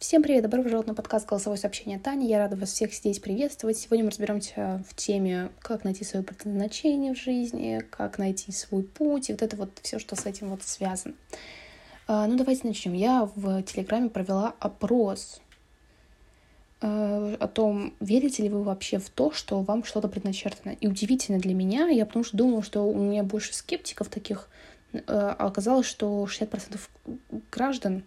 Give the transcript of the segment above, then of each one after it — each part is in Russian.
Всем привет, добро пожаловать на подкаст «Голосовое сообщение Тани». Я рада вас всех здесь приветствовать. Сегодня мы разберемся в теме, как найти свое предназначение в жизни, как найти свой путь и вот это вот все, что с этим вот связано. А, ну, давайте начнем. Я в Телеграме провела опрос а, о том, верите ли вы вообще в то, что вам что-то предначертано. И удивительно для меня, я потому что думала, что у меня больше скептиков таких, а оказалось, что 60% граждан,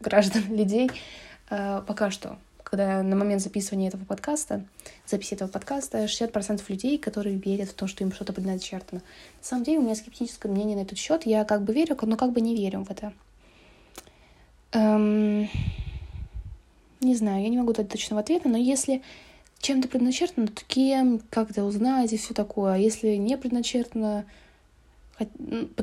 граждан, людей Э, пока что, когда на момент записывания этого подкаста, записи этого подкаста, 60% людей, которые верят в то, что им что-то предначертано. На самом деле у меня скептическое мнение на этот счет. Я как бы верю, но как бы не верю в это. Эм... Не знаю, я не могу дать точного ответа, но если чем-то предначертано, то кем, как это узнать и все такое. А если не предначертано,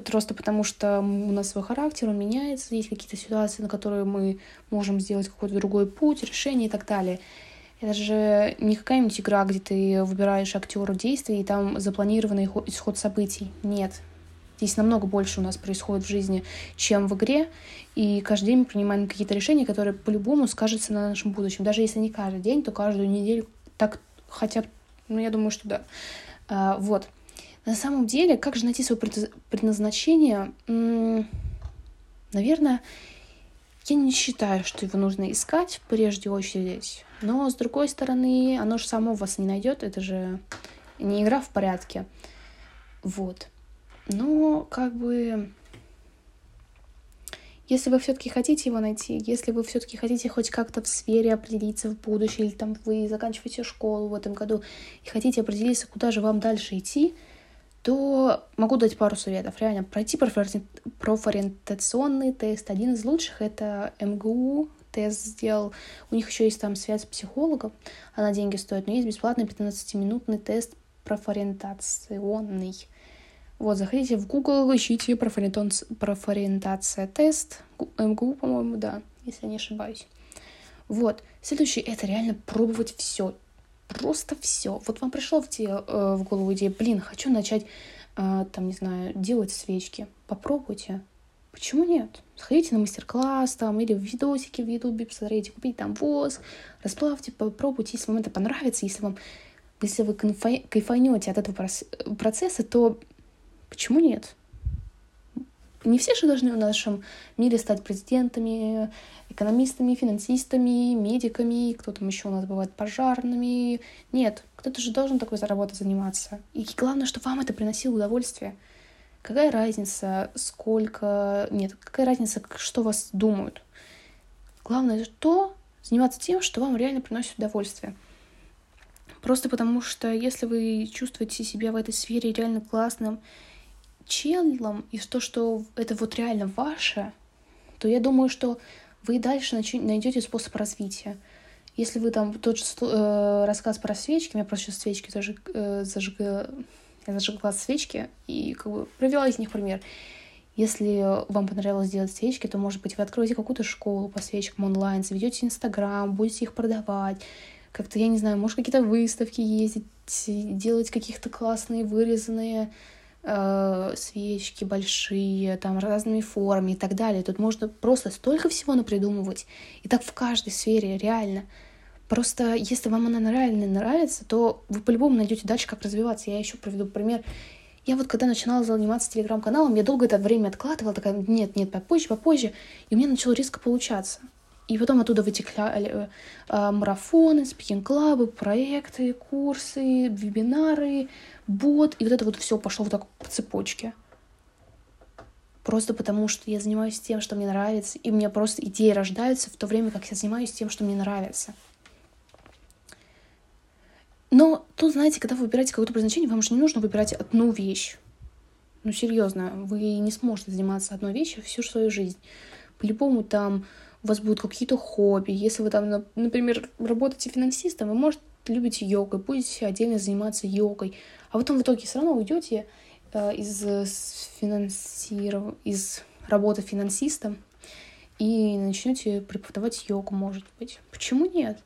просто потому что у нас свой характер, он меняется, есть какие-то ситуации, на которые мы можем сделать какой-то другой путь, решение и так далее. Это же не какая-нибудь игра, где ты выбираешь актеру действий и там запланированный исход событий. Нет. Здесь намного больше у нас происходит в жизни, чем в игре, и каждый день мы принимаем какие-то решения, которые по-любому скажутся на нашем будущем. Даже если не каждый день, то каждую неделю так хотя бы, ну, я думаю, что да. А, вот. На самом деле, как же найти свое предназначение? Наверное, я не считаю, что его нужно искать в прежде очередь. Но, с другой стороны, оно же само вас не найдет. Это же не игра в порядке. Вот. Но, как бы, если вы все-таки хотите его найти, если вы все-таки хотите хоть как-то в сфере определиться в будущем, или там вы заканчиваете школу в этом году и хотите определиться, куда же вам дальше идти, то могу дать пару советов. Реально, пройти профориентационный тест. Один из лучших — это МГУ, тест сделал. У них еще есть там связь с психологом, она деньги стоит, но есть бесплатный 15-минутный тест профориентационный. Вот, заходите в Google, ищите профориентация тест. МГУ, по-моему, да, если я не ошибаюсь. Вот. Следующий — это реально пробовать все просто все. Вот вам пришло в, те, э, в голову идея, блин, хочу начать, э, там, не знаю, делать свечки. Попробуйте. Почему нет? Сходите на мастер-класс там или в видосики в ютубе, посмотрите, купите там воск, расплавьте, попробуйте. Если вам это понравится, если вам если вы кайфанете от этого процесса, то почему нет? Не все же должны в нашем мире стать президентами, экономистами, финансистами, медиками, кто там еще у нас бывает, пожарными. Нет, кто-то же должен такой работой заниматься. И главное, что вам это приносило удовольствие. Какая разница, сколько... Нет, какая разница, что вас думают? Главное то, заниматься тем, что вам реально приносит удовольствие. Просто потому что если вы чувствуете себя в этой сфере реально классным челом, и то, что это вот реально ваше, то я думаю, что вы дальше найдете способ развития. Если вы там тот же э, рассказ про свечки, у меня просто сейчас свечки зажиг, э, зажигла, я зажигла свечки и как бы провела из них пример. Если вам понравилось делать свечки, то, может быть, вы откроете какую-то школу по свечкам онлайн, заведете Инстаграм, будете их продавать, как-то, я не знаю, может, какие-то выставки ездить, делать каких-то классные вырезанные э, свечки большие, там разными формами и так далее. Тут можно просто столько всего напридумывать. И так в каждой сфере, реально. Просто если вам она реально нравится, то вы по-любому найдете дальше, как развиваться. Я еще приведу пример. Я вот когда начинала заниматься телеграм-каналом, я долго это время откладывала, такая, нет, нет, попозже, попозже. И у меня начало резко получаться. И потом оттуда вытекали э, э, марафоны, спикинг-клабы, проекты, курсы, вебинары, бот. И вот это вот все пошло вот так по цепочке. Просто потому, что я занимаюсь тем, что мне нравится, и у меня просто идеи рождаются в то время, как я занимаюсь тем, что мне нравится. Но тут, знаете, когда вы выбираете какое-то предназначение, вам же не нужно выбирать одну вещь. Ну, серьезно, вы не сможете заниматься одной вещью всю свою жизнь. По-любому там у вас будут какие-то хобби. Если вы там, например, работаете финансистом, вы, может, любите йогой, будете отдельно заниматься йогой, а потом в итоге все равно уйдете э, из, финансиров... из работы финансистом и начнете преподавать йогу, может быть. Почему нет?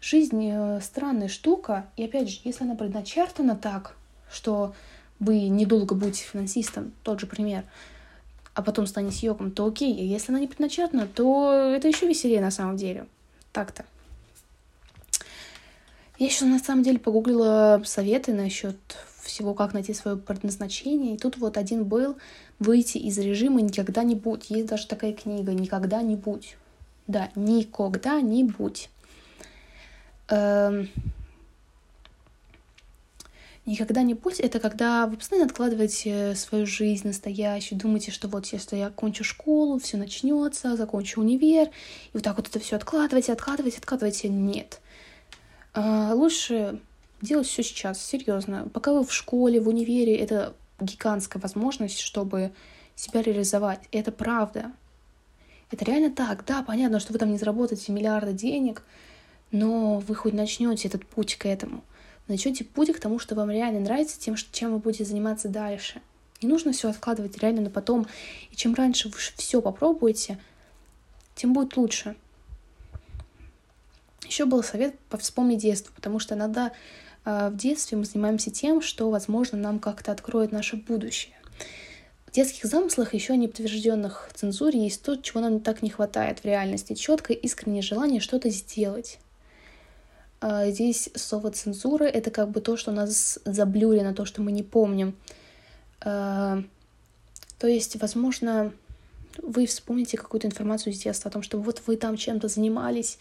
Жизнь э, странная штука, и опять же, если она предначертана так, что вы недолго будете финансистом, тот же пример, а потом станете йогом, то окей. А если она не предначертана, то это еще веселее на самом деле. Так-то. Я еще на самом деле погуглила советы насчет всего, как найти свое предназначение. И тут вот один был «Выйти из режима никогда не будь». Есть даже такая книга «Никогда не будь». Да, никогда не будь. Эм... Никогда не будь — это когда вы постоянно откладываете свою жизнь настоящую, думаете, что вот если я окончу школу, все начнется, закончу универ, и вот так вот это все откладываете, откладываете, откладываете. Нет. А, лучше делать все сейчас, серьезно. Пока вы в школе, в универе, это гигантская возможность, чтобы себя реализовать. Это правда. Это реально так. Да, понятно, что вы там не заработаете миллиарды денег, но вы хоть начнете этот путь к этому. Начнете путь к тому, что вам реально нравится, тем, чем вы будете заниматься дальше. Не нужно все откладывать реально на потом. И чем раньше вы все попробуете, тем будет лучше. Еще был совет вспомнить детство, потому что иногда э, в детстве мы занимаемся тем, что, возможно, нам как-то откроет наше будущее. В детских замыслах, еще не подтвержденных цензуре, есть то, чего нам так не хватает в реальности. Четкое искреннее желание что-то сделать. Э, здесь слово цензура — это как бы то, что нас заблюрено, то, что мы не помним. Э, то есть, возможно, вы вспомните какую-то информацию из детства о том, что вот вы там чем-то занимались,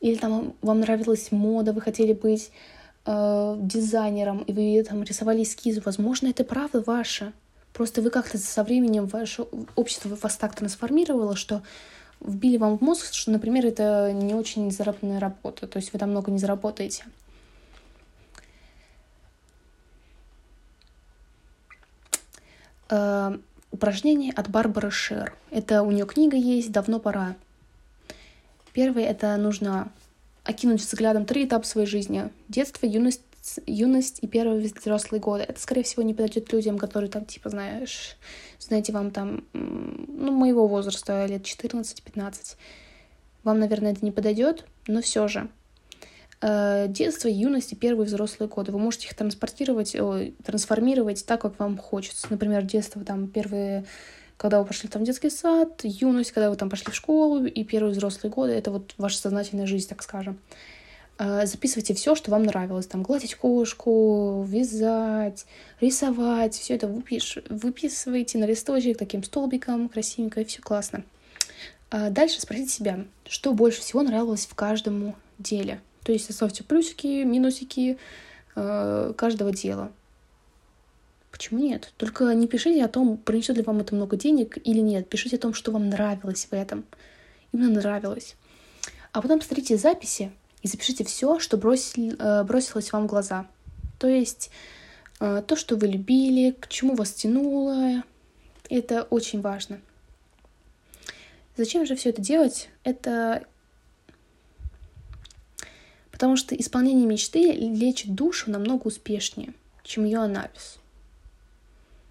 или там вам нравилась мода, вы хотели быть э, дизайнером, и вы там рисовали эскизы, возможно, это правда ваше. Просто вы как-то со временем ваше общество вас так трансформировало, что вбили вам в мозг, что, например, это не очень заработная работа, то есть вы там много не заработаете. Э, упражнение от Барбары Шер. Это у нее книга есть «Давно пора». Первое — это нужно окинуть взглядом три этапа своей жизни. Детство, юность, юность и первые взрослые годы. Это, скорее всего, не подойдет людям, которые там, типа, знаешь, знаете, вам там, ну, моего возраста, лет 14-15. Вам, наверное, это не подойдет, но все же. Э, детство, юность и первые взрослые годы. Вы можете их транспортировать, трансформировать так, как вам хочется. Например, детство, там, первые когда вы пошли там в детский сад, юность, когда вы там пошли в школу, и первые взрослые годы — это вот ваша сознательная жизнь, так скажем. А, записывайте все, что вам нравилось. Там гладить кошку, вязать, рисовать. Все это выпиш... выписывайте на листочек таким столбиком красивенько, и все классно. А дальше спросите себя, что больше всего нравилось в каждом деле. То есть оставьте плюсики, минусики э, каждого дела. Почему нет? Только не пишите о том, принесет ли вам это много денег или нет. Пишите о том, что вам нравилось в этом. Именно нравилось. А потом посмотрите записи и запишите все, что бросили, э, бросилось вам в глаза. То есть э, то, что вы любили, к чему вас тянуло. Это очень важно. Зачем же все это делать? Это потому что исполнение мечты лечит душу намного успешнее, чем ее анализ.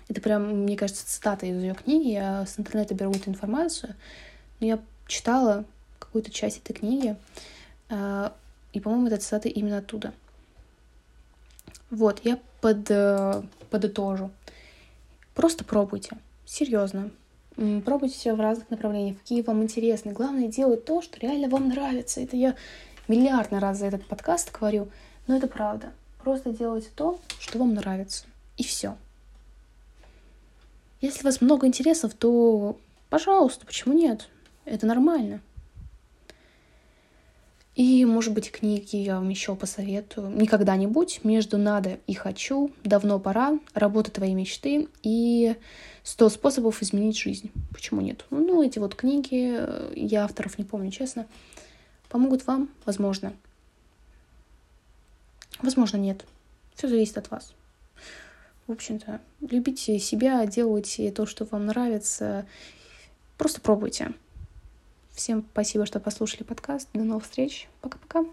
Это прям, мне кажется, цитата из ее книги. Я с интернета беру эту информацию. Но я читала какую-то часть этой книги. И, по-моему, это цитата именно оттуда. Вот, я под, э, подытожу. Просто пробуйте. Серьезно. Пробуйте все в разных направлениях, какие вам интересны. Главное делать то, что реально вам нравится. Это я миллиардный раз за этот подкаст говорю, но это правда. Просто делайте то, что вам нравится. И все. Если у вас много интересов, то, пожалуйста, почему нет? Это нормально. И, может быть, книги я вам еще посоветую. «Никогда-нибудь», «Между надо и хочу», «Давно пора», «Работа твоей мечты» и «100 способов изменить жизнь». Почему нет? Ну, эти вот книги, я авторов не помню, честно, помогут вам, возможно. Возможно, нет. Все зависит от вас. В общем-то, любите себя, делайте то, что вам нравится. Просто пробуйте. Всем спасибо, что послушали подкаст. До новых встреч. Пока-пока.